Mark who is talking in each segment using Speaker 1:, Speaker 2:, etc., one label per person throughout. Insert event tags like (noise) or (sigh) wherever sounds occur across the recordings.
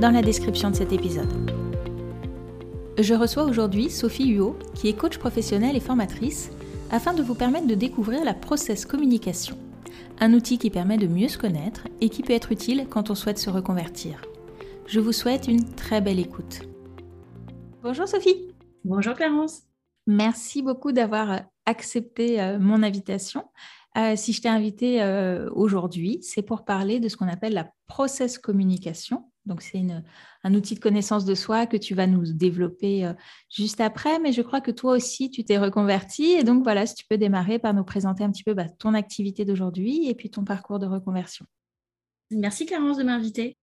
Speaker 1: dans la description de cet épisode. Je reçois aujourd'hui Sophie Huot, qui est coach professionnelle et formatrice, afin de vous permettre de découvrir la process communication, un outil qui permet de mieux se connaître et qui peut être utile quand on souhaite se reconvertir. Je vous souhaite une très belle écoute. Bonjour Sophie.
Speaker 2: Bonjour Clarence.
Speaker 1: Merci beaucoup d'avoir accepté euh, mon invitation. Euh, si je t'ai invité euh, aujourd'hui, c'est pour parler de ce qu'on appelle la process communication. Donc, c'est un outil de connaissance de soi que tu vas nous développer euh, juste après. Mais je crois que toi aussi, tu t'es reconverti. Et donc, voilà, si tu peux démarrer par nous présenter un petit peu bah, ton activité d'aujourd'hui et puis ton parcours de reconversion.
Speaker 2: Merci Clarence de m'inviter.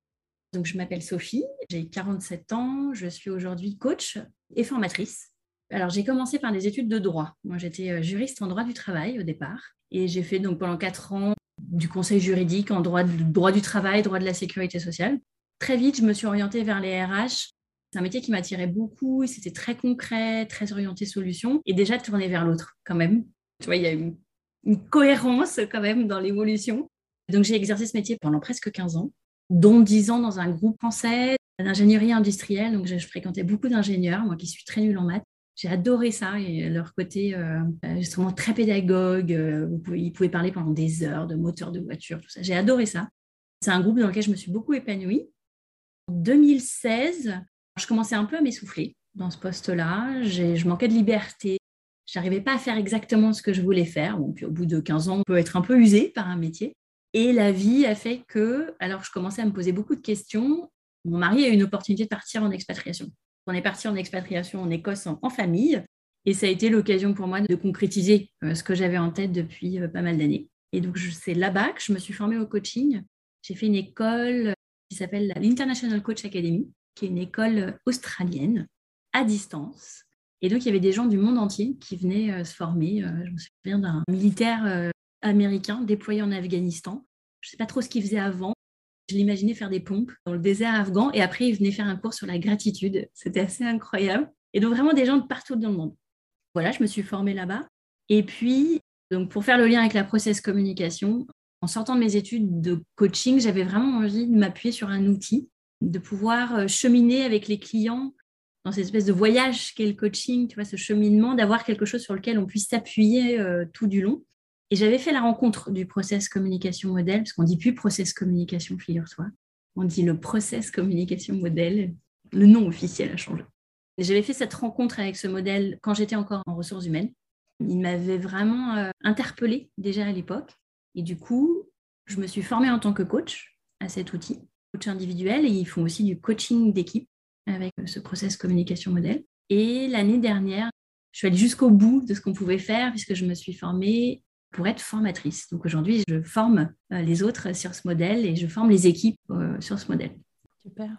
Speaker 2: Donc, je m'appelle Sophie, j'ai 47 ans, je suis aujourd'hui coach et formatrice. Alors, j'ai commencé par des études de droit. Moi, j'étais juriste en droit du travail au départ. Et j'ai fait donc pendant quatre ans du conseil juridique en droit du travail, droit de la sécurité sociale. Très vite, je me suis orientée vers les RH. C'est un métier qui m'attirait beaucoup c'était très concret, très orienté solution et déjà tourné vers l'autre quand même. Tu vois, il y a une, cohérence quand même dans l'évolution. Donc j'ai exercé ce métier pendant presque 15 ans, dont 10 ans dans un groupe français d'ingénierie industrielle. Donc je, fréquentais beaucoup d'ingénieurs, moi qui suis très nulle en maths. J'ai adoré ça et leur côté euh, justement très pédagogue. Euh, ils pouvaient parler pendant des heures de moteurs de voiture, tout ça. J'ai adoré ça. C'est un groupe dans lequel je me suis beaucoup épanouie. En 2016, je commençais un peu à m'essouffler dans ce poste-là. Je manquais de liberté. J'arrivais pas à faire exactement ce que je voulais faire. Au bout de 15 ans, on peut être un peu usé par un métier. Et la vie a fait que, alors je commençais à me poser beaucoup de questions, mon mari a eu une opportunité de partir en expatriation. On est parti en expatriation en Écosse en, famille et ça a été l'occasion pour moi de concrétiser euh, ce que j'avais en tête depuis euh, pas mal d'années. Et donc, c'est là-bas que je me suis formée au coaching. J'ai fait une école s'appelle l'International Coach Academy, qui est une école australienne à distance. Et donc, il y avait des gens du monde entier qui venaient euh, se former. je me souviens d'un militaire américain déployé en Afghanistan. Je ne sais pas trop ce qu'il faisait avant. Je l'imaginais faire des pompes dans le désert afghan et après, il venait faire un cours sur la gratitude. C'était assez incroyable. Et donc, vraiment des gens de partout dans le monde. Voilà, je me suis formée là-bas. Et puis, donc pour faire le lien avec la process communication, en sortant de mes études de coaching, j'avais vraiment envie de m'appuyer sur un outil, de pouvoir euh, cheminer avec les clients dans cette espèce de voyage qu'est le coaching, tu vois, ce cheminement, d'avoir quelque chose sur lequel on puisse s'appuyer euh, tout du long. Et j'avais fait la rencontre du process communication modèle, parce qu'on dit plus process communication, figure-toi. On dit le process communication modèle. Le nom officiel a changé. J'avais fait cette rencontre avec ce modèle quand j'étais encore en ressources humaines. Il m'avait vraiment euh, interpellée déjà à l'époque. Et du coup, je me suis formée en tant que coach à cet outil, coach individuel, et ils font aussi du coaching d'équipe avec ce process communication modèle. Et l'année dernière, je suis allée jusqu'au bout de ce qu'on pouvait faire puisque je me suis formée pour être formatrice. Donc aujourd'hui, je forme euh, les autres sur ce modèle et je forme les équipes euh, sur ce modèle.
Speaker 1: Super.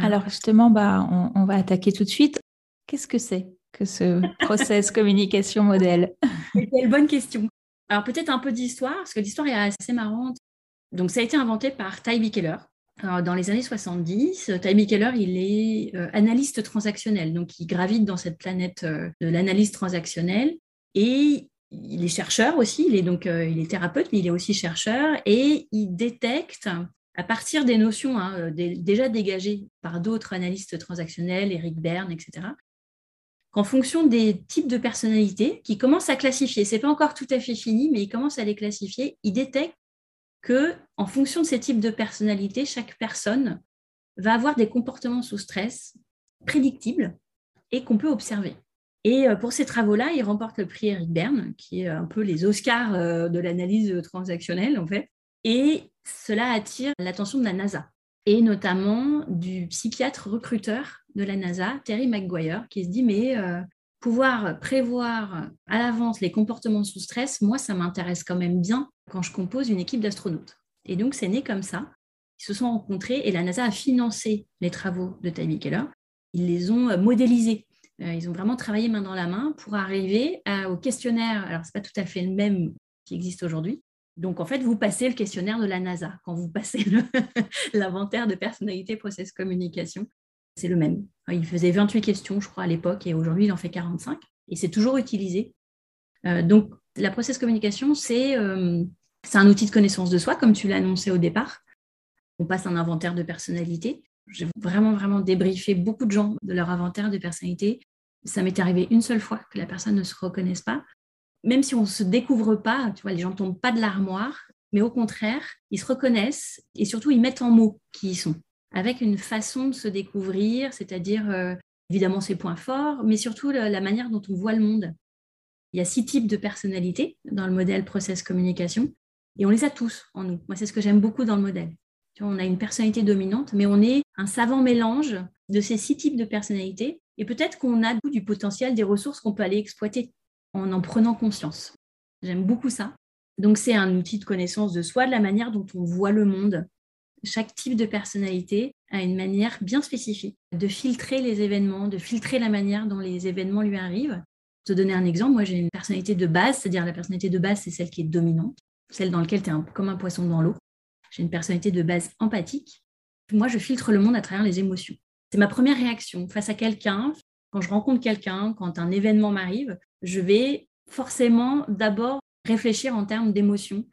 Speaker 1: Alors justement, bah, on, va attaquer tout de suite. Qu'est-ce que c'est que ce process (laughs) communication modèle?
Speaker 2: Quelle bonne question. Alors peut-être un peu d'histoire, parce que l'histoire est assez marrante. Donc ça a été inventé par Ty Keller. dans les années 70, Ty Keller, il est euh, analyste transactionnel, donc il gravite dans cette planète de l'analyse transactionnelle et il est chercheur aussi, il est donc euh, il est thérapeute, mais il est aussi chercheur et il détecte à partir des notions hein, euh, déjà dégagées par d'autres analystes transactionnels, Eric Berne, etc., qu'en fonction des types de personnalités qui commencent à classifier, c'est pas encore tout à fait fini, mais il commence à les classifier, il détecte que en fonction de ces types de personnalités, chaque personne va avoir des comportements sous stress prédictibles et qu'on peut observer. Et euh, pour ces travaux-là, il remporte le prix Eric qui est un peu les Oscars euh, de l'analyse transactionnelle, en fait. Et cela attire l'attention de la NASA, et notamment du psychiatre recruteur de la NASA, Terry McGuire, qui se dit, mais euh, pouvoir prévoir à l'avance les comportements sous stress, moi, ça m'intéresse quand même bien quand je compose une équipe d'astronautes. Et donc, c'est né comme ça. Ils se sont rencontrés et la NASA a financé les travaux de Tabby Keller. Ils les ont modélisés. Ils ont vraiment travaillé main dans la main pour arriver au questionnaire. Alors, ce n'est pas tout à fait le même qui existe aujourd'hui, donc, en fait, vous passez le questionnaire de la NASA quand vous passez (laughs) l'inventaire de personnalité process communication. C'est le même. Il faisait 28 questions, je crois, à l'époque, et aujourd'hui, il en fait 45. Et c'est toujours utilisé. Euh, donc, la process communication, euh, c'est un outil de connaissance de soi, comme tu l'as annoncé au départ. On passe un inventaire de personnalité. J'ai vraiment, vraiment débriefé beaucoup de gens de leur inventaire de personnalité. Ça m'est arrivé une seule fois que la personne ne se reconnaisse pas même si on ne se découvre pas, tu vois, les gens ne tombent pas de l'armoire, mais au contraire, ils se reconnaissent et surtout ils mettent en mots qui ils sont, avec une façon de se découvrir, c'est-à-dire euh, évidemment ses points forts, mais surtout la, manière dont on voit le monde. Il y a six types de personnalités dans le modèle process communication et on les a tous en nous. Moi, c'est ce que j'aime beaucoup dans le modèle. On a une personnalité dominante, mais on est un savant mélange de ces six types de personnalités et peut-être qu'on a du potentiel, des ressources qu'on peut aller exploiter en en prenant conscience. J'aime beaucoup ça. Donc c'est un outil de connaissance de soi, de la manière dont on voit le monde. Chaque type de personnalité a une manière bien spécifique de filtrer les événements, de filtrer la manière dont les événements lui arrivent. Pour te donner un exemple, moi j'ai une personnalité de base, c'est-à-dire la personnalité de base, c'est celle qui est dominante, celle dans laquelle tu es comme un poisson dans l'eau. J'ai une personnalité de base empathique. Moi, je filtre le monde à travers les émotions. C'est ma première réaction face à quelqu'un, quand je rencontre quelqu'un, quand un événement m'arrive, je vais forcément d'abord réfléchir en termes d'émotion.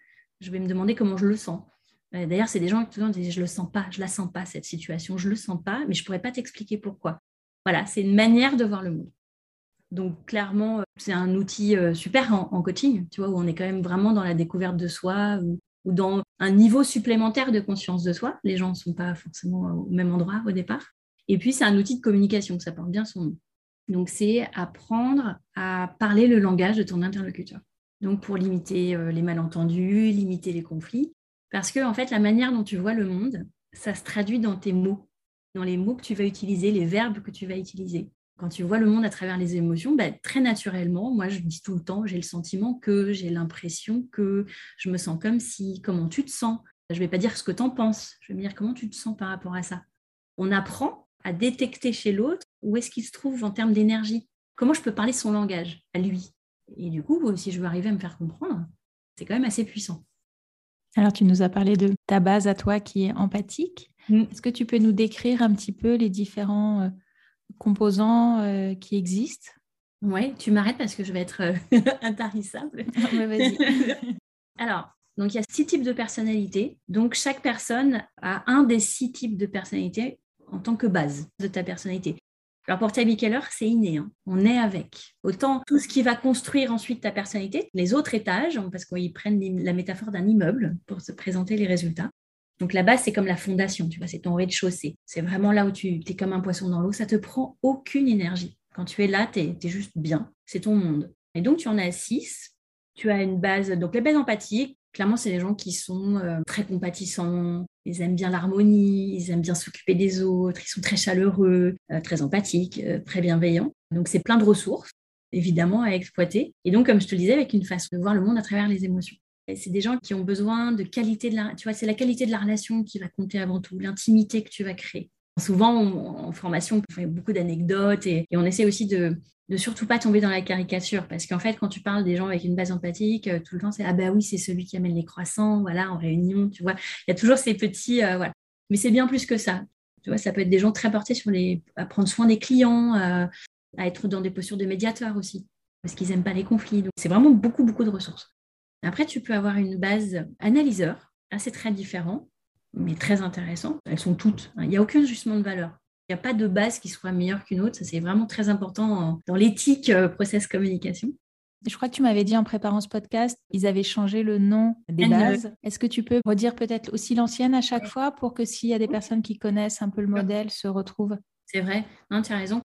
Speaker 2: Je vais me demander comment je le sens. Euh, d'ailleurs, c'est des gens qui disent je le sens pas, je la sens pas cette situation, je le sens pas, mais je pourrais pas t'expliquer pourquoi. Voilà, c'est une manière de voir le monde. Donc clairement, euh, c'est un outil euh, super en, coaching, tu vois, où on est quand même vraiment dans la découverte de soi ou, ou dans un niveau supplémentaire de conscience de soi. Les gens ne sont pas forcément au même endroit au départ. Et puis c'est un outil de communication, ça porte bien son nom. Donc, c'est apprendre à parler le langage de ton interlocuteur. Donc, pour limiter euh, les malentendus, limiter les conflits. Parce que, en fait, la manière dont tu vois le monde, ça se traduit dans tes mots, dans les mots que tu vas utiliser, les verbes que tu vas utiliser. Quand tu vois le monde à travers les émotions, bah, très naturellement, moi, je dis tout le temps, j'ai le sentiment que, j'ai l'impression que, je me sens comme si, comment tu te sens. Je ne vais pas dire ce que tu en penses, je vais me dire comment tu te sens par rapport à ça. On apprend à détecter chez l'autre où est-ce qu'il se trouve en termes d'énergie? Comment je peux parler son langage à lui? Et du coup, si je veux arriver à me faire comprendre, c'est quand même assez puissant.
Speaker 1: Alors, tu nous as parlé de ta base à toi qui est empathique. Mm. Est-ce que tu peux nous décrire un petit peu les différents euh, composants euh, qui existent?
Speaker 2: Oui, tu m'arrêtes parce que je vais être euh, (laughs) intarissable. (laughs) (laughs) Alors, donc il y a six types de personnalités. Donc chaque personne a un des six types de personnalités en tant que base de ta personnalité. Alors pour Tabby Keller, c'est inné, hein. on est avec. Autant tout ce qui va construire ensuite ta personnalité, les autres étages, parce qu'ils prennent la métaphore d'un immeuble pour se présenter les résultats. Donc la base, c'est comme la fondation, tu vois, c'est ton rez-de-chaussée. C'est vraiment là où tu es comme un poisson dans l'eau, ça te prend aucune énergie. Quand tu es là, tu es, juste bien, c'est ton monde. Et donc tu en as six. Tu as une base, donc les bases empathiques, clairement, c'est des gens qui sont euh, très compatissants, ils aiment bien l'harmonie, ils aiment bien s'occuper des autres, ils sont très chaleureux, euh, très empathiques, euh, très bienveillants. Donc, c'est plein de ressources, évidemment, à exploiter. Et donc, comme je te le disais, avec une façon de voir le monde à travers les émotions. C'est des gens qui ont besoin de qualité de la, tu vois, c'est la qualité de la relation qui va compter avant tout, l'intimité que tu vas créer. Souvent, en formation, on fait beaucoup d'anecdotes et, on essaie aussi de, de surtout pas tomber dans la caricature. Parce qu'en fait quand tu parles des gens avec une base empathique euh, tout le temps c'est ah bah oui c'est celui qui amène les croissants voilà en réunion tu vois. Il y a toujours ces petits euh, voilà. Mais c'est bien plus que ça. Tu vois ça peut être des gens très portés sur les à prendre soin des clients à être dans des postures de médiateur aussi parce qu'ils n'aiment pas les conflits. Donc c'est vraiment beaucoup beaucoup de ressources. Après tu peux avoir une base analyseur assez très différent mais très intéressant elles sont toutes hein. il n'y a aucun jugement de valeur il n'y a pas de base qui soit meilleure qu'une autre. Ça, c'est vraiment très important dans l'éthique euh, process communication.
Speaker 1: Je crois que tu m'avais dit en préparant ce podcast, ils avaient changé le nom des bases. Est-ce que tu peux redire peut-être aussi l'ancienne à chaque fois pour que s'il y a des personnes qui connaissent un peu le modèle se retrouvent?
Speaker 2: C'est vrai, tu as raison.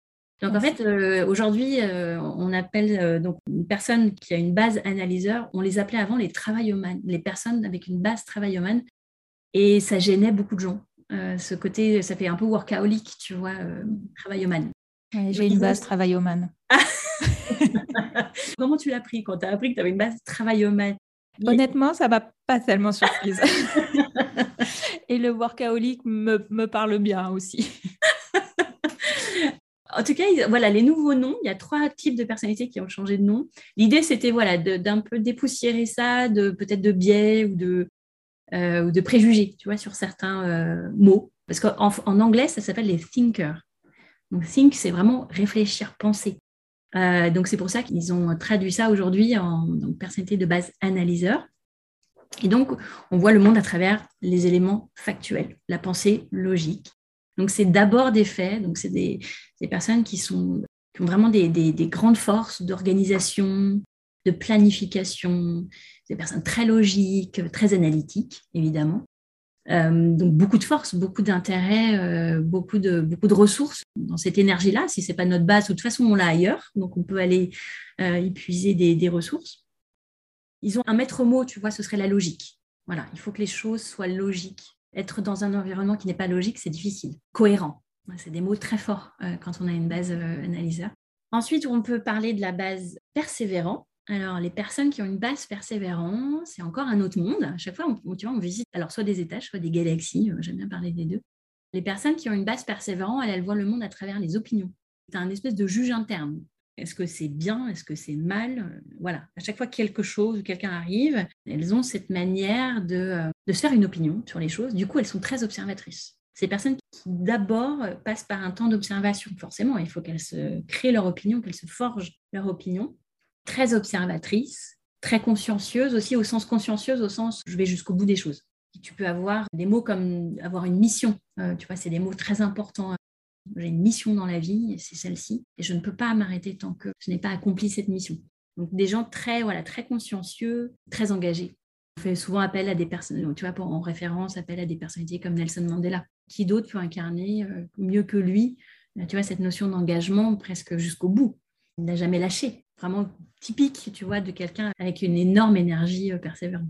Speaker 2: Donc en fait, euh, aujourd'hui, euh, on appelle donc une personne qui a une base analyseur, on les appelait avant les les personnes avec une base travaillomane, et ça gênait beaucoup de gens. Euh, ce côté, ça fait un peu workaholic, tu vois, euh, travailloman.
Speaker 1: J'ai une base travailloman. (laughs)
Speaker 2: Comment tu l'as pris quand tu as appris que tu avais une base travailloman?
Speaker 1: Honnêtement, ça va pas tellement surprise. (laughs) Et le workaholic me, me parle bien aussi. (laughs)
Speaker 2: En tout cas, voilà, les nouveaux noms, il y a trois types de personnalités qui ont changé de nom. L'idée, c'était voilà, d'un peu dépoussiérer ça, de peut-être de biais ou de, euh, ou de préjugés, tu vois, sur certains euh, mots. Parce qu'en en anglais, ça s'appelle les thinkers. Donc, think, c'est vraiment réfléchir, penser. Euh, donc, c'est pour ça qu'ils ont traduit ça aujourd'hui en personnalité de base analyseur. Et donc, on voit le monde à travers les éléments factuels, la pensée logique. Donc, c'est d'abord des faits. Donc, c'est des, personnes qui, sont, qui ont vraiment des, grandes forces d'organisation, de planification, des personnes très logiques, très analytiques, évidemment. Euh, donc beaucoup de force, beaucoup d'intérêt, euh, beaucoup, de, beaucoup de ressources dans cette énergie-là. Si ce n'est pas notre base, de toute façon, on l'a ailleurs. Donc on peut aller euh, épuiser des, des, ressources. Ils ont un maître mot, tu vois, ce serait la logique. Voilà, il faut que les choses soient logiques être dans un environnement qui n'est pas logique, c'est difficile. Cohérent, c'est des mots très forts quand on a une base analyseur. Ensuite, on peut parler de la base persévérant. Alors, les personnes qui ont une base persévérant, c'est encore un autre monde. À chaque fois, on, tu vois, on visite alors soit des étages, soit des galaxies. Euh, j'aime bien parler des deux. Les personnes qui ont une base persévérant, elles, elles voient le monde à travers les opinions. C'est un espèce de juge interne. Est-ce que c'est bien? Est-ce que c'est mal? Voilà. À chaque fois que quelque chose, quelqu'un arrive, elles ont cette manière de, de se faire une opinion sur les choses. Du coup, elles sont très observatrices. Ces personnes qui d'abord passent par un temps d'observation, forcément, il faut qu'elles se créent leur opinion, qu'elles se forgent leur opinion. Très observatrices, très consciencieuses aussi, au sens consciencieuse, au sens je vais jusqu'au bout des choses. Tu peux avoir des mots comme avoir une mission, euh, tu vois, c'est des mots très importants. J'ai une mission dans la vie, c'est celle-ci, et je ne peux pas m'arrêter tant que je n'ai pas accompli cette mission. Donc des gens très, voilà, très consciencieux, très engagés. On fait souvent appel à des personnes, tu vois, en référence, appel à des personnalités comme Nelson Mandela. Qui d'autre peut incarner euh, mieux que lui, euh, tu vois, cette notion d'engagement presque jusqu'au bout? Il n'a jamais lâché. Vraiment typique, tu vois, de quelqu'un avec une énorme énergie euh, persévérante.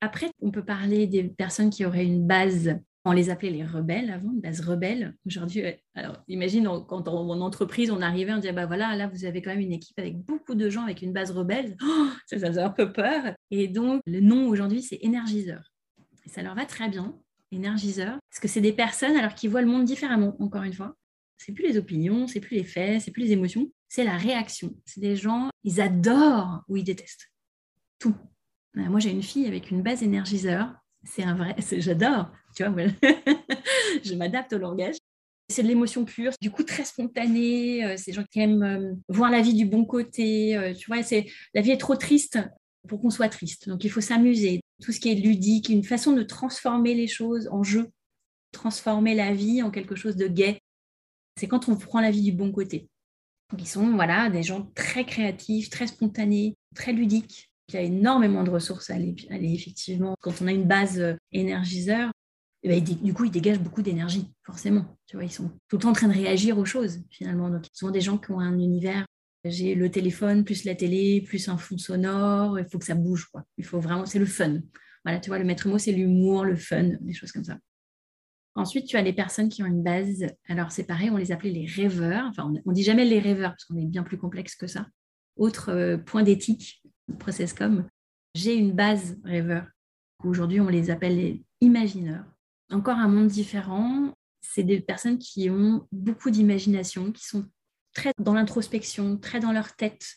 Speaker 2: Après, on peut parler des personnes qui auraient une base on les appelait les rebelles avant, une base rebelle. Aujourd'hui, alors imagine quand en, entreprise on arrivait, on disait bah voilà, là vous avez quand même une équipe avec beaucoup de gens avec une base rebelle. Oh, ça, ça faisait un peu peur. Et donc le nom aujourd'hui c'est énergiseur. Et ça leur va très bien, énergiseur, parce que c'est des personnes alors qui voient le monde différemment. Encore une fois, c'est plus les opinions, c'est plus les faits, c'est plus les émotions, c'est la réaction. C'est des gens, ils adorent ou ils détestent tout. Moi j'ai une fille avec une base énergiseur c'est un vrai, j'adore, tu vois, (laughs) je m'adapte au langage. C'est de l'émotion pure, du coup très spontanée. Euh, c'est des gens qui aiment euh, voir la vie du bon côté. Euh, tu vois, c'est la vie est trop triste pour qu'on soit triste. Donc il faut s'amuser. Tout ce qui est ludique, une façon de transformer les choses en jeu, transformer la vie en quelque chose de gai. C'est quand on prend la vie du bon côté. Ils sont voilà des gens très créatifs, très spontanés, très ludiques. Il y a énormément de ressources à aller, effectivement. Quand on a une base euh, énergiseur, eh ben, du coup, ils dégagent beaucoup d'énergie, forcément. Tu vois, ils sont tout le temps en train de réagir aux choses, finalement. Donc, souvent des gens qui ont un univers. J'ai le téléphone, plus la télé, plus un fond sonore. Il faut que ça bouge, quoi. Vraiment, c'est le fun. Voilà, tu vois, le maître mot, c'est l'humour, le fun, des choses comme ça. Ensuite, tu as les personnes qui ont une base. Alors, c'est pareil, on les appelait les rêveurs. Enfin, on ne dit jamais les rêveurs, parce qu'on est bien plus complexe que ça. Autre euh, point d'éthique, process comme, j'ai une base rêveur. Aujourd'hui, on les appelle les imagineurs. Encore un monde différent. C'est des personnes qui ont beaucoup d'imagination, qui sont très dans l'introspection, très dans leur tête.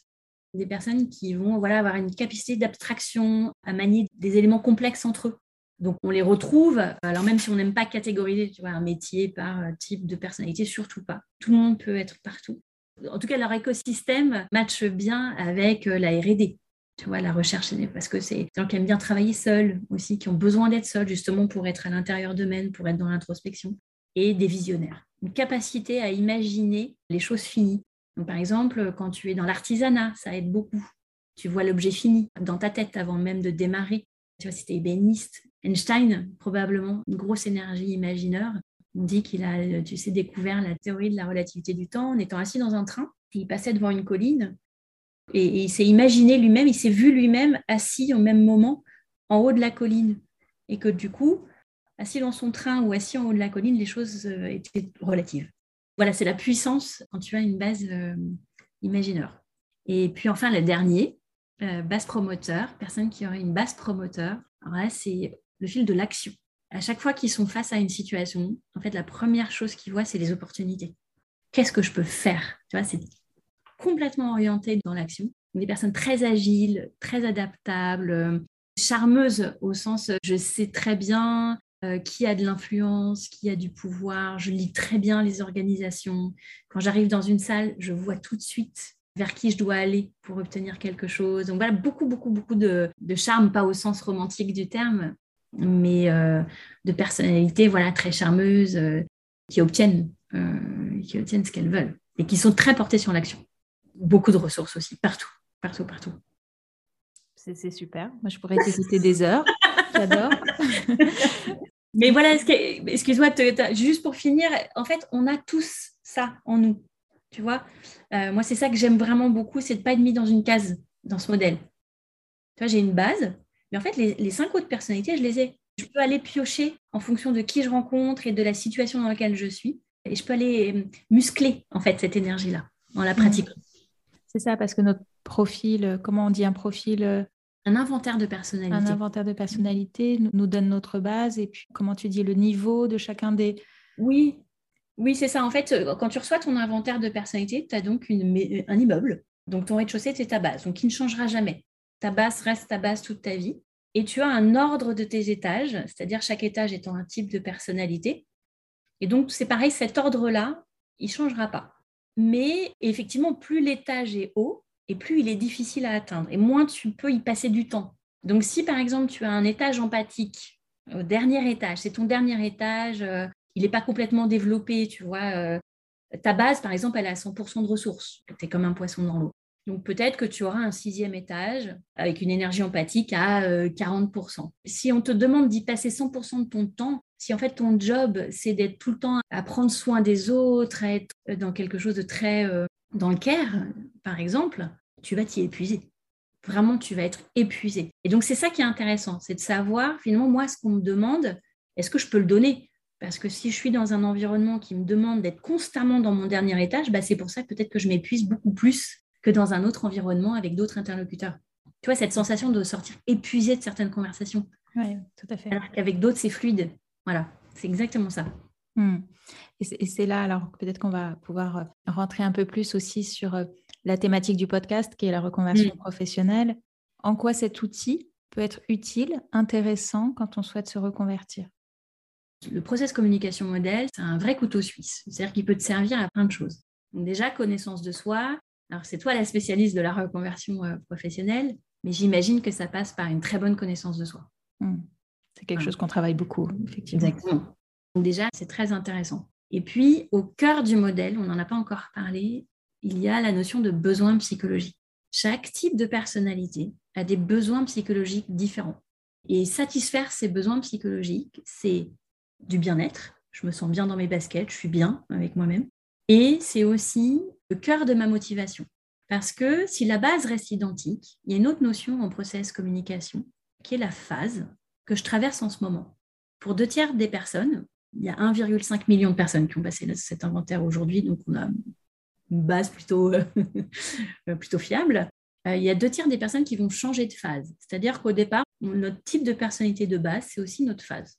Speaker 2: Des personnes qui vont voilà, avoir une capacité d'abstraction, à manier des éléments complexes entre eux. Donc on les retrouve, alors même si on n'aime pas catégoriser un métier par type de personnalité, surtout pas. Tout le monde peut être partout. En tout cas, leur écosystème matche bien avec la RD tu vois, la recherche, parce que c'est des gens qui aiment bien travailler seuls aussi, qui ont besoin d'être seuls justement pour être à l'intérieur d'eux-mêmes, pour être dans l'introspection, et des visionnaires. Une capacité à imaginer les choses finies. par exemple, quand tu es dans l'artisanat, ça aide beaucoup. Tu vois l'objet fini dans ta tête avant même de démarrer. Tu vois, si tu es ébéniste, Einstein, probablement, une grosse énergie imagineur. Dit qu'il a, tu sais, découvert la théorie de la relativité du temps en étant assis dans un train. Il passait devant une colline et, il s'est imaginé lui-même, il s'est vu lui-même assis au même moment en haut de la colline. Et que du coup, assis dans son train ou assis en haut de la colline, les choses euh, étaient relatives. Voilà, c'est la puissance quand tu as une base euh, imagineur. Et puis enfin, le dernier, euh, base promoteur, personne qui aurait une base promoteur. Alors là, c'est le fil de l'action. à chaque fois qu'ils sont face à une situation, en fait, la première chose qu'ils voient, c'est les opportunités. Qu'est-ce que je peux faire? Tu vois, c'est complètement orienté dans l'action. Des personnes très agiles, très adaptables, euh, charmeuses au sens euh, je sais très bien euh, qui a de l'influence, qui a du pouvoir, je lis très bien les organisations. Quand j'arrive dans une salle, je vois tout de suite vers qui je dois aller pour obtenir quelque chose. Donc voilà, beaucoup, beaucoup, beaucoup de, charme, pas au sens romantique du terme, mais de personnalités voilà, très charmeuses qui, obtiennent, qui obtiennent ce qu'elles veulent et qui sont très portées sur l'action. Beaucoup de ressources aussi, partout partout, partout.
Speaker 1: C'est super. Moi, je pourrais t'écouter des heures. (laughs) J'adore. (laughs)
Speaker 2: Mais voilà, excuse-moi, juste pour finir, en fait, on a tous ça en nous. Tu vois, euh, moi, c'est ça que j'aime vraiment beaucoup, c'est de ne pas être mis dans une case dans ce modèle. Tu vois, j'ai une base, mais en fait, les, les, cinq autres personnalités, je les ai. Je peux aller piocher en fonction de qui je rencontre et de la situation dans laquelle je suis. Et je peux aller euh, muscler, en fait, cette énergie-là en la pratiquant.
Speaker 1: C'est ça, parce que notre profil, euh, comment on dit un profil euh,
Speaker 2: un inventaire de personnalité.
Speaker 1: Un inventaire de personnalité nous donne notre base et puis, comment tu dis, le niveau de chacun des...
Speaker 2: Oui, oui, c'est ça. En fait, quand tu reçois ton inventaire de personnalité, tu as donc une, un immeuble. Donc, ton rez-de-chaussée, c'est ta base, donc qui ne changera jamais. Ta base reste ta base toute ta vie. Et tu as un ordre de tes étages, c'est-à-dire chaque étage étant un type de personnalité. Et donc, c'est pareil, cet ordre-là, il ne changera pas. Mais effectivement, plus l'étage est haut, et plus il est difficile à atteindre, et moins tu peux y passer du temps. Donc si par exemple tu as un étage empathique au dernier étage, c'est ton dernier étage, euh, il n'est pas complètement développé, tu vois, euh, ta base par exemple, elle a 100% de ressources, tu es comme un poisson dans l'eau. Donc peut-être que tu auras un sixième étage avec une énergie empathique à 40%. Euh, si on te demande d'y passer 100% de ton temps, si en fait ton job c'est d'être tout le temps à prendre soin des autres, à être dans quelque chose de très dans le care, par exemple, tu vas t'y épuiser. Vraiment, tu vas être épuisé. Et donc, c'est ça qui est intéressant, c'est de savoir, finalement, moi, ce qu'on me demande, est-ce que je peux le donner? Parce que si je suis dans un environnement qui me demande d'être constamment dans mon dernier étage, bah, c'est pour ça peut-être que je m'épuise beaucoup plus que dans un autre environnement avec d'autres interlocuteurs. Tu vois, cette sensation de sortir épuisé de certaines conversations.
Speaker 1: Oui, tout à fait.
Speaker 2: Alors qu'avec d'autres, c'est fluide. Voilà, c'est exactement ça.
Speaker 1: Hmm. Et c'est là, alors peut-être qu'on va pouvoir euh, rentrer un peu plus aussi sur euh, la thématique du podcast, qui est la reconversion professionnelle. En quoi cet outil peut être utile, intéressant quand on souhaite se reconvertir?
Speaker 2: Le process communication modèle, c'est un vrai couteau suisse. C'est-à-dire qu'il peut te servir à plein de choses. déjà, connaissance de soi. Alors, c'est toi la spécialiste de la reconversion euh, professionnelle, mais j'imagine que ça passe par une très bonne connaissance de soi.
Speaker 1: Hmm. C'est quelque chose qu'on travaille beaucoup, effectivement.
Speaker 2: Exactement. Donc déjà, c'est très intéressant. Et puis, au cœur du modèle, on n'en a pas encore parlé, il y a la notion de besoin psychologique. Chaque type de personnalité a des besoins psychologiques différents. Et satisfaire ces besoins psychologiques, c'est du bien-être. Je me sens bien dans mes baskets, je suis bien avec moi-même. Et c'est aussi le cœur de ma motivation. Parce que si la base reste identique, il y a une autre notion en process communication qui est la phase que je traverse en ce moment. Pour deux tiers des personnes, il y a 1,5 million de personnes qui ont passé cet inventaire aujourd'hui, donc on a une base plutôt, (laughs) plutôt fiable. Euh, il y a deux tiers des personnes qui vont changer de phase. C'est-à-dire qu'au départ, notre type de personnalité de base, c'est aussi notre phase.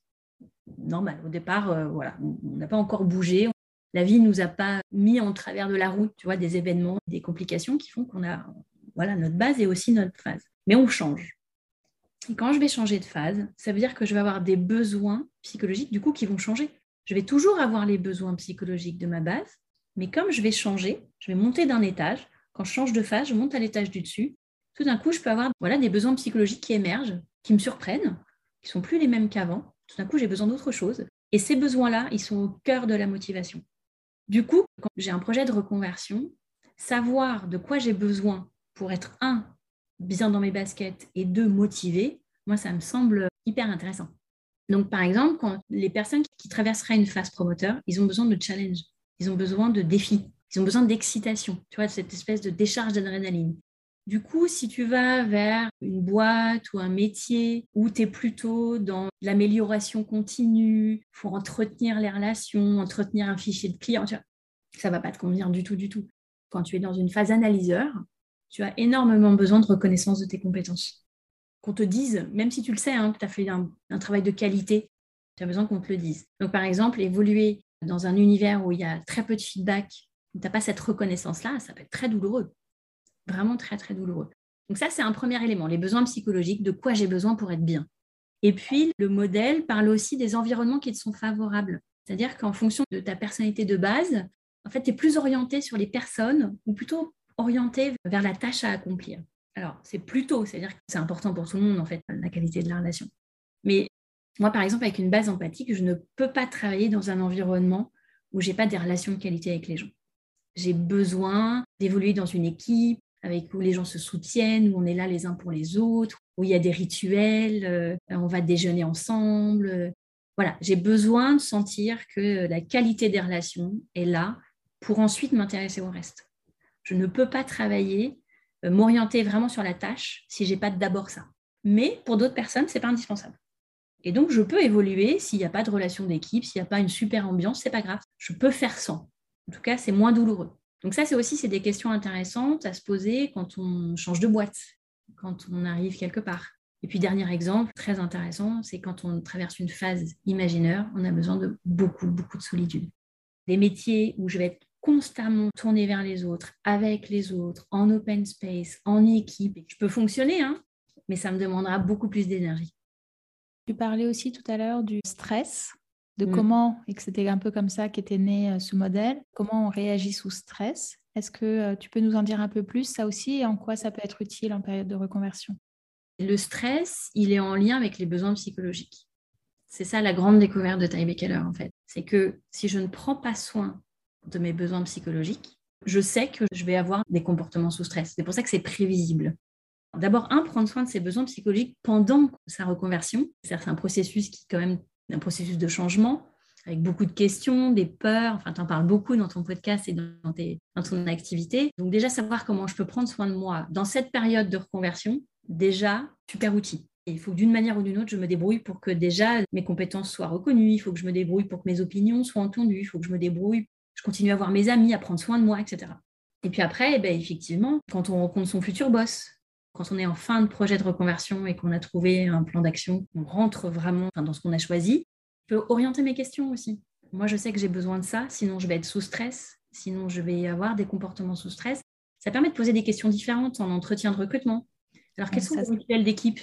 Speaker 2: Normal. Au départ, euh, voilà, on n'a pas encore bougé. La vie ne nous a pas mis en travers de la route, tu vois, des événements, des complications qui font qu'on a, voilà, notre base est aussi notre phase. Mais on change. Et quand je vais changer de phase, ça veut dire que je vais avoir des besoins psychologiques du coup qui vont changer. Je vais toujours avoir les besoins psychologiques de ma base, mais comme je vais changer, je vais monter d'un étage. Quand je change de phase, je monte à l'étage du dessus. Tout d'un coup, je peux avoir voilà, des besoins psychologiques qui émergent, qui me surprennent, qui sont plus les mêmes qu'avant. Tout d'un coup, j'ai besoin d'autre chose. Et ces besoins-là, ils sont au cœur de la motivation. Du coup, quand j'ai un projet de reconversion, savoir de quoi j'ai besoin pour être un bien dans mes baskets et deux, motivé, moi, ça me semble hyper intéressant. Donc, par exemple, quand les personnes qui traverseraient une phase promoteur, ils ont besoin de challenge, ils ont besoin de défis, ils ont besoin d'excitation, tu vois, cette espèce de décharge d'adrénaline. Du coup, si tu vas vers une boîte ou un métier où tu es plutôt dans l'amélioration continue, pour entretenir les relations, entretenir un fichier de clients, ça ne va pas te convenir du tout, du tout. Quand tu es dans une phase analyseur, tu as énormément besoin de reconnaissance de tes compétences. Qu'on te dise, même si tu le sais, hein, que tu as fait un, travail de qualité, Tu as besoin qu'on te le dise. Donc, par exemple, évoluer dans un univers où il y a très peu de feedback, où tu n'as pas cette reconnaissance-là, ça peut être très douloureux. Vraiment très, très douloureux. Donc, ça, c'est un premier élément, les besoins psychologiques, de quoi j'ai besoin pour être bien. Et puis, le modèle parle aussi des environnements qui te sont favorables. C'est-à-dire qu'en fonction de ta personnalité de base, en fait, tu es plus orienté sur les personnes ou plutôt orienté vers la tâche à accomplir. Alors, c'est plutôt, c'est-à-dire que c'est important pour tout le monde, en fait, la qualité de la relation. Mais moi, par exemple, avec une base empathique, je ne peux pas travailler dans un environnement où j'ai pas des relations de qualité avec les gens. J'ai besoin d'évoluer dans une équipe avec où les gens se soutiennent, où on est là les uns pour les autres, où il y a des rituels, euh, on va déjeuner ensemble. voilà, j'ai besoin de sentir que la qualité des relations est là pour ensuite m'intéresser au reste. Je ne peux pas travailler, euh, m'orienter vraiment sur la tâche si j'ai pas d'abord ça. Mais pour d'autres personnes, c'est pas indispensable. Et donc, je peux évoluer s'il n'y a pas de relation d'équipe, s'il n'y a pas une super ambiance, c'est pas grave. Je peux faire sans. En tout cas, c'est moins douloureux. Donc ça, c'est aussi c'est des questions intéressantes à se poser quand on change de boîte, quand on arrive quelque part. Et puis, dernier exemple, très intéressant, c'est quand on traverse une phase imaginaire, on a besoin de beaucoup, beaucoup de solitude. Des métiers où je vais être constamment tourné vers les autres, avec les autres, en open space, en équipe. Je peux fonctionner, hein, mais ça me demandera beaucoup plus d'énergie.
Speaker 1: Tu parlais aussi tout à l'heure du stress, de mm. comment, et que c'était un peu comme ça qu'était né euh, ce modèle, comment on réagit sous stress. Est-ce que euh, tu peux nous en dire un peu plus, ça aussi, et en quoi ça peut être utile en période de reconversion?
Speaker 2: Le stress, il est en lien avec les besoins psychologiques. C'est ça la grande découverte de Ty Keller, en fait. C'est que si je ne prends pas soin de mes besoins psychologiques, je sais que je vais avoir des comportements sous stress. C'est pour ça que c'est prévisible. D'abord, un, prendre soin de ses besoins psychologiques pendant sa reconversion. C'est un processus qui quand même un processus de changement, avec beaucoup de questions, des peurs. Enfin, tu en parles beaucoup dans ton podcast et dans, dans ton activité. Donc déjà, savoir comment je peux prendre soin de moi dans cette période de reconversion, déjà, super outil. il faut que d'une manière ou d'une autre, je me débrouille pour que déjà mes compétences soient reconnues. Il faut que je me débrouille pour que mes opinions soient entendues. Il faut que je me débrouille je continue à voir mes amis, à prendre soin de moi, etc. Et puis après, eh ben, effectivement, quand on rencontre son futur boss, quand on est en fin de projet de reconversion et qu'on a trouvé un plan d'action, on rentre vraiment dans ce qu'on a choisi, je peux orienter mes questions aussi. Moi, je sais que j'ai besoin de ça, sinon je vais être sous stress, sinon je vais avoir des comportements sous stress. Ça permet de poser des questions différentes en entretien de recrutement. Alors, quels sont les rituels d'équipe?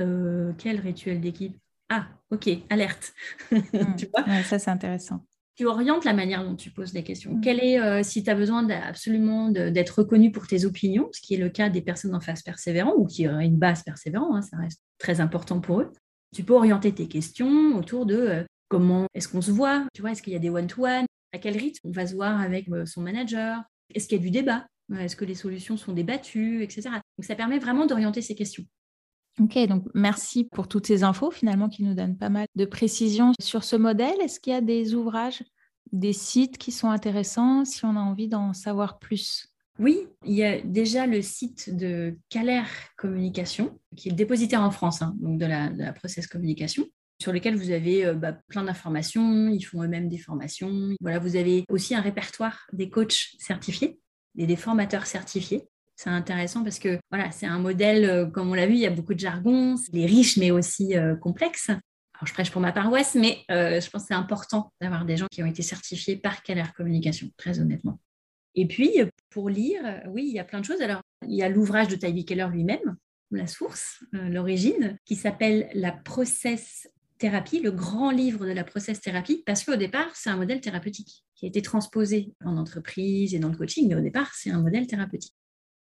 Speaker 2: Euh, Quel rituel d'équipe? Ah, ok, alerte. (laughs)
Speaker 1: Hmm. tu vois? Ça, c'est intéressant
Speaker 2: tu orientes la manière dont tu poses les questions. Mm. Quelle est, euh, si tu as besoin absolument d'être reconnu pour tes opinions, ce qui est le cas des personnes en face persévérant ou qui ont une base persévérant, hein, ça reste très important pour eux, tu peux orienter tes questions autour de euh, comment est-ce qu'on se voit, tu vois, est-ce qu'il y a des one-to-one, à quel rythme on va se voir avec euh, son manager, est-ce qu'il y a du débat, est-ce que les solutions sont débattues, etc. Donc ça permet vraiment d'orienter ces questions.
Speaker 1: Ok, donc merci pour toutes ces infos finalement qui nous donnent pas mal de précisions sur ce modèle. Est-ce qu'il y a des ouvrages, des sites qui sont intéressants si on a envie d'en savoir plus?
Speaker 2: Oui, il y a déjà le site de Caler Communication, qui est le dépositaire en France hein, donc de la, Process Communication, sur lequel vous avez euh, bah, plein d'informations. Ils font eux-mêmes des formations. Voilà, vous avez aussi un répertoire des coachs certifiés et des formateurs certifiés c'est intéressant parce que voilà, c'est un modèle, euh, comme on l'a vu, il y a beaucoup de jargon, il est riche mais aussi euh, complexe. Alors, je prêche pour ma paroisse, mais euh, je pense que c'est important d'avoir des gens qui ont été certifiés par Keller Communication, très honnêtement. Et puis, pour lire, oui, il y a plein de choses. Alors, il y a l'ouvrage de Tybee Keller lui-même, la source, l'origine, qui s'appelle La process thérapie, le grand livre de la process thérapie, parce qu'au départ, c'est un modèle thérapeutique qui a été transposé en entreprise et dans le coaching, mais au départ, c'est un modèle thérapeutique.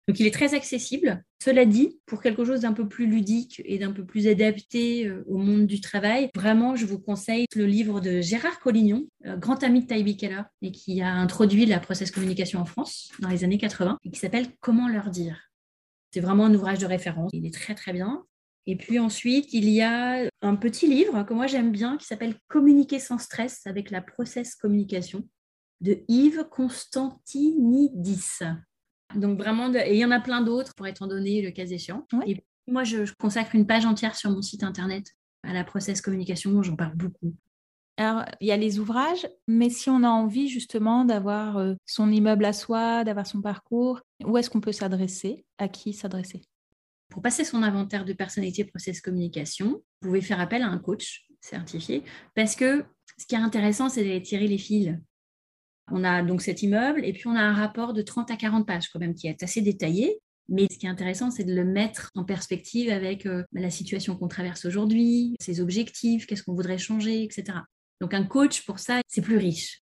Speaker 2: Donc il est très accessible. Cela dit, pour quelque chose d'un peu plus ludique et d'un peu plus adapté euh, au monde du travail, vraiment, je vous conseille le livre de Gérard Collignon, euh, grand ami de Tybee Keller, et qui a introduit la process communication en France dans les années 80, et qui s'appelle Comment leur dire. C'est vraiment un ouvrage de référence. Il est très très bien. Et puis ensuite, il y a un petit livre que moi j'aime bien qui s'appelle Communiquer sans stress avec la process communication de Yves Constantinidis. Donc vraiment, et il y en a plein d'autres pour être en donné le cas échéant. Et moi, je, consacre une page entière sur mon site internet à la process communication, j'en parle beaucoup.
Speaker 1: Alors, il y a les ouvrages, mais si on a envie justement d'avoir euh, son immeuble à soi, d'avoir son parcours, où est-ce qu'on peut s'adresser? À qui s'adresser?
Speaker 2: Pour passer son inventaire de personnalité process communication, vous pouvez faire appel à un coach certifié, parce que ce qui est intéressant, c'est d'aller tirer les fils. On a donc cet immeuble et puis on a un rapport de 30 à 40 pages quand même qui est assez détaillé. Mais ce qui est intéressant, c'est de le mettre en perspective avec euh, bah, la situation qu'on traverse aujourd'hui, ses objectifs, qu'est-ce qu'on voudrait changer, etc. Donc un coach, pour ça, c'est plus riche.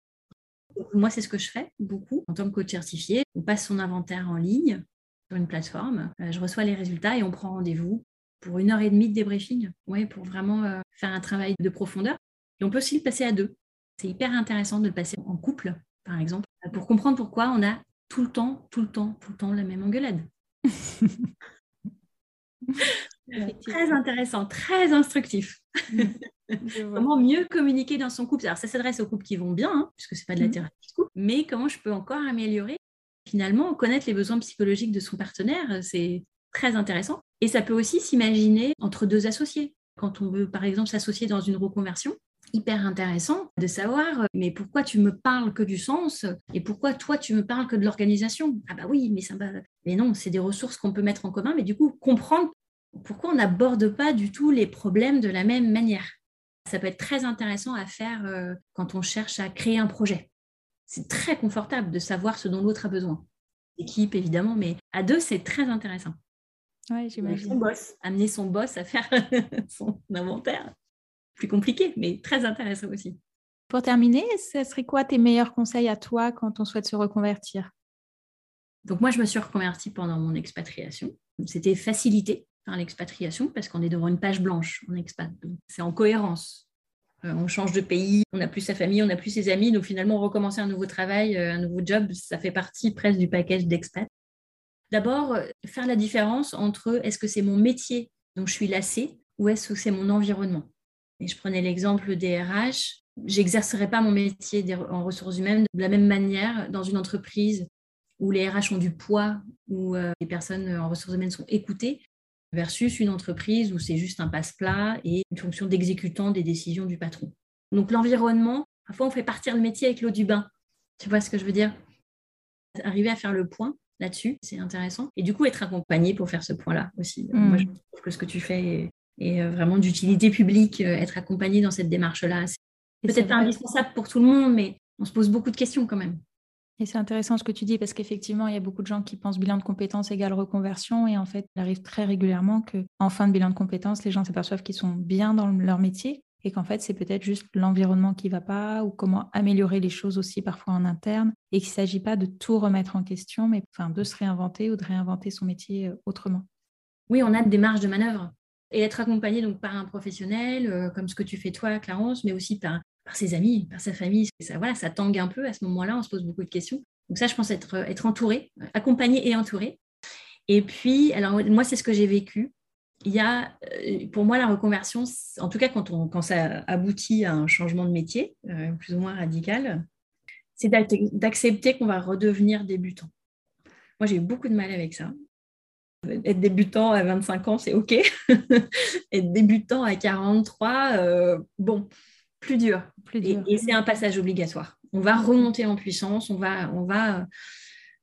Speaker 2: Moi, c'est ce que je fais beaucoup en tant que coach certifié. On passe son inventaire en ligne sur une plateforme. Euh, je reçois les résultats et on prend rendez-vous pour une heure et demie de débriefing, ouais, pour vraiment euh, faire un travail de profondeur. Et on peut aussi le passer à deux. C'est hyper intéressant de le passer en couple, par exemple, pour comprendre pourquoi on a tout le temps, tout le temps, tout le temps la même engueulade. (laughs) très intéressant, très instructif. Mm. comment mieux communiquer dans son couple? Alors, ça s'adresse aux couples qui vont bien, hein, puisque ce n'est pas de la mm. thérapie de couple, mais comment je peux encore améliorer? Finalement, connaître les besoins psychologiques de son partenaire, c'est très intéressant. Et ça peut aussi s'imaginer entre deux associés. Quand on veut, par exemple, s'associer dans une reconversion, hyper intéressant de savoir, mais pourquoi tu me parles que du sens et pourquoi toi tu me parles que de l'organisation? Ah bah oui, mais ça Mais non, c'est des ressources qu'on peut mettre en commun, mais du coup, comprendre pourquoi on n'aborde pas du tout les problèmes de la même manière. Ça peut être très intéressant à faire euh, quand on cherche à créer un projet. C'est très confortable de savoir ce dont l'autre a besoin. Équipe, évidemment, mais à deux, c'est très intéressant.
Speaker 1: Oui, j'imagine.
Speaker 2: Amener son boss à faire (laughs) son inventaire. Plus compliqué, mais très intéressant aussi.
Speaker 1: Pour terminer, ce serait quoi tes meilleurs conseils à toi quand on souhaite se reconvertir?
Speaker 2: Donc moi, je me suis reconvertie pendant mon expatriation. C'était facilité par l'expatriation parce qu'on est devant une page blanche en expat. C'est en cohérence. Euh, on change de pays, on n'a plus sa famille, on n'a plus ses amis, donc finalement recommencer un nouveau travail, euh, un nouveau job, ça fait partie presque du package d'expat. D'abord, euh, faire la différence entre est-ce que c'est mon métier dont je suis lassée ou est-ce que c'est mon environnement. Et je prenais l'exemple des RH. J'exercerai pas mon métier en ressources humaines de la même manière dans une entreprise où les RH ont du poids, où les personnes en ressources humaines sont écoutées, versus une entreprise où c'est juste un passe-plat et une fonction d'exécutant des décisions du patron. Donc l'environnement, parfois on fait partir le métier avec l'eau du bain. Tu vois ce que je veux dire? Arriver à faire le point là-dessus, c'est intéressant. Et du coup, être accompagné pour faire ce point-là aussi. Mm. Moi, je trouve que ce que tu fais est, euh, vraiment d'utilité publique, euh, être accompagné dans cette démarche-là. C'est peut-être pas indispensable pour tout le monde, mais on se pose beaucoup de questions quand même.
Speaker 1: Et c'est intéressant ce que tu dis parce qu'effectivement, il y a beaucoup de gens qui pensent bilan de compétences égale reconversion et en fait, il arrive très régulièrement qu'en fin de bilan de compétences, les gens s'aperçoivent qu'ils sont bien dans leur métier et qu'en fait, c'est peut-être juste l'environnement qui ne va pas ou comment améliorer les choses aussi parfois en interne et qu'il ne s'agit pas de tout remettre en question, mais enfin, de se réinventer ou de réinventer son métier euh, autrement.
Speaker 2: Oui, on a des marges de manœuvre et être accompagné donc par un professionnel euh, comme ce que tu fais toi, Clarence, mais aussi par ses amis, par sa famille. Ça, voilà, ça tangue un peu à ce moment-là, on se pose beaucoup de questions. Donc ça, je pense être, être entouré, accompagné et entouré. Et puis, alors moi, c'est ce que j'ai vécu. Il y a, euh, pour moi, la reconversion, en tout cas quand, on, quand ça aboutit à un changement de métier, euh, plus ou moins radical, c'est d'accepter qu'on va redevenir débutant. Moi, j'ai eu beaucoup de mal avec ça. Être débutant à 25 ans, c'est OK. (laughs) Être débutant à 43, euh, bon, plus dur. Et, c'est un passage obligatoire. On va remonter en puissance, on va, on va,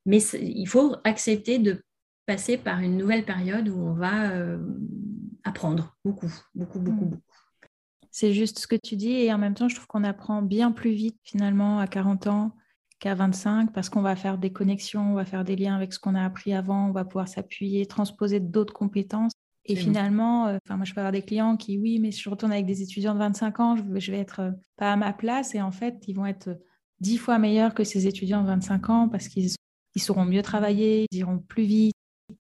Speaker 2: mais il faut accepter de passer par une nouvelle période où on va euh, apprendre beaucoup, beaucoup, beaucoup, mm. beaucoup.
Speaker 1: C'est juste ce que tu dis et en même temps, je trouve qu'on apprend bien plus vite finalement à 40 ans qu'à 25 parce qu'on va faire des connexions, on va faire des liens avec ce qu'on a appris avant, on va pouvoir s'appuyer, transposer d'autres compétences et finalement, euh, enfin moi, je peux avoir des clients qui, oui, mais si je retourne avec des étudiants de 25 ans, je vais, être euh, pas à ma place. Et en fait, ils vont être euh, dix fois meilleurs que ces étudiants de 25 ans parce qu'ils ils sauront mieux travailler, ils iront plus vite,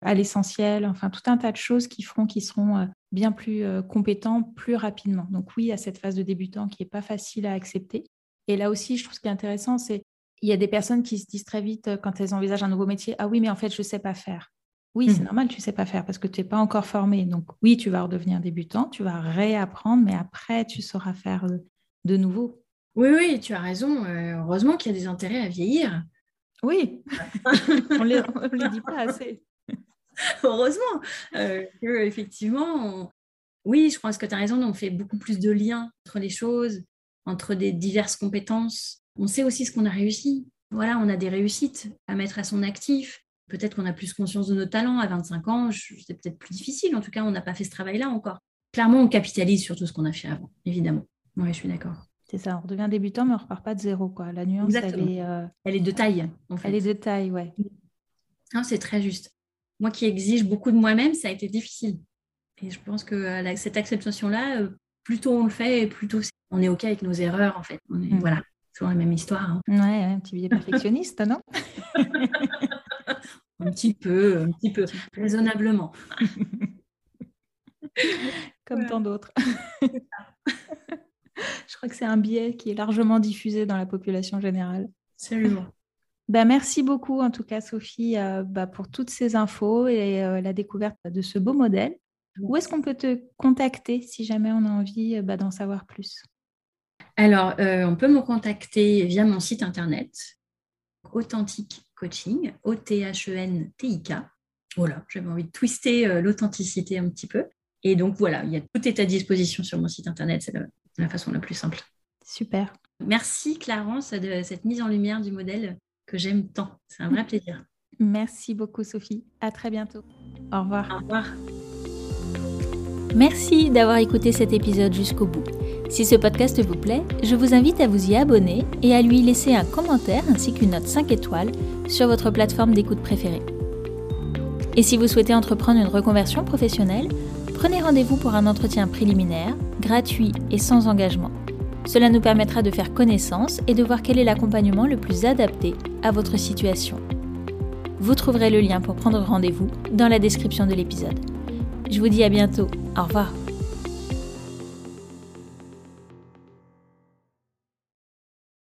Speaker 1: à l'essentiel. Enfin, tout un tas de choses qui feront qu'ils seront bien plus compétents plus rapidement. Donc oui, à cette phase de débutant qui n'est pas facile à accepter. Et là aussi, je trouve ce qui est intéressant, c'est il y a des personnes qui se disent très vite quand elles envisagent un nouveau métier, ah oui, mais en fait, je ne sais pas faire. Oui, c'est mmh. normal, tu ne sais pas faire parce que tu n'es pas encore formé. Donc oui, tu vas redevenir débutant, tu vas réapprendre, mais après, tu sauras faire euh, de nouveau.
Speaker 2: Oui, oui, tu as raison. Euh, heureusement qu'il y a des intérêts à vieillir.
Speaker 1: Oui, (laughs) on ne les dit pas assez.
Speaker 2: heureusement. Euh, effectivement, oui, je pense que tu as raison, on fait beaucoup plus de liens entre les choses, entre des diverses compétences. On sait aussi ce qu'on a réussi. Voilà, on a des réussites à mettre à son actif. Peut-être qu'on a plus conscience de nos talents à 25 ans, c'est peut-être plus difficile. En tout cas, on n'a pas fait ce travail-là encore. clairement, on capitalise sur tout ce qu'on a fait avant, évidemment. Oui, je suis d'accord.
Speaker 1: C'est ça, on redevient débutant, mais on repart pas de zéro. Quoi. La nuance, elle est,
Speaker 2: euh, elle est de taille.
Speaker 1: En fait. Elle est de taille, ouais.
Speaker 2: c'est très juste. Moi qui exige beaucoup de moi-même, ça a été difficile. Et je pense que euh, cette acceptation-là, euh, plus tôt on le fait, plus tôt on est OK avec nos erreurs, en fait. On est, mm. Voilà, toujours la même histoire. Hein.
Speaker 1: Ouais, un petit billet perfectionniste, non? (laughs)
Speaker 2: Un petit peu, un petit peu, raisonnablement. (laughs)
Speaker 1: Comme tant d'autres. (laughs) Je crois que c'est un biais qui est largement diffusé dans la population générale.
Speaker 2: Absolument.
Speaker 1: Ben, merci beaucoup en tout cas Sophie euh, bah, pour toutes ces infos et euh, la découverte de ce beau modèle. Où est-ce qu'on peut te contacter si jamais on a envie euh, bah, d'en savoir plus?
Speaker 2: Alors, on peut me contacter via mon site internet Authentique Coaching, O-T-H-E-N-T-I-K. Voilà, j'avais envie de twister l'authenticité un petit peu. Et donc voilà, il y a tout est à disposition sur mon site internet, c'est la façon la plus simple.
Speaker 1: Super.
Speaker 2: Merci Clarence de cette mise en lumière du modèle que j'aime tant. C'est un vrai (laughs) plaisir.
Speaker 1: Merci beaucoup Sophie. À très bientôt. Au revoir.
Speaker 2: Au revoir.
Speaker 1: Merci d'avoir écouté cet épisode jusqu'au bout. Si ce podcast vous plaît, je vous invite à vous y abonner et à lui laisser un commentaire ainsi qu'une note 5 étoiles sur votre plateforme d'écoute préférée. Et si vous souhaitez entreprendre une reconversion professionnelle, prenez rendez-vous pour un entretien préliminaire, gratuit et sans engagement. Cela nous permettra de faire connaissance et de voir quel est l'accompagnement le plus adapté à votre situation. Vous trouverez le lien pour prendre rendez-vous dans la description de l'épisode. Je vous dis à bientôt. Au revoir.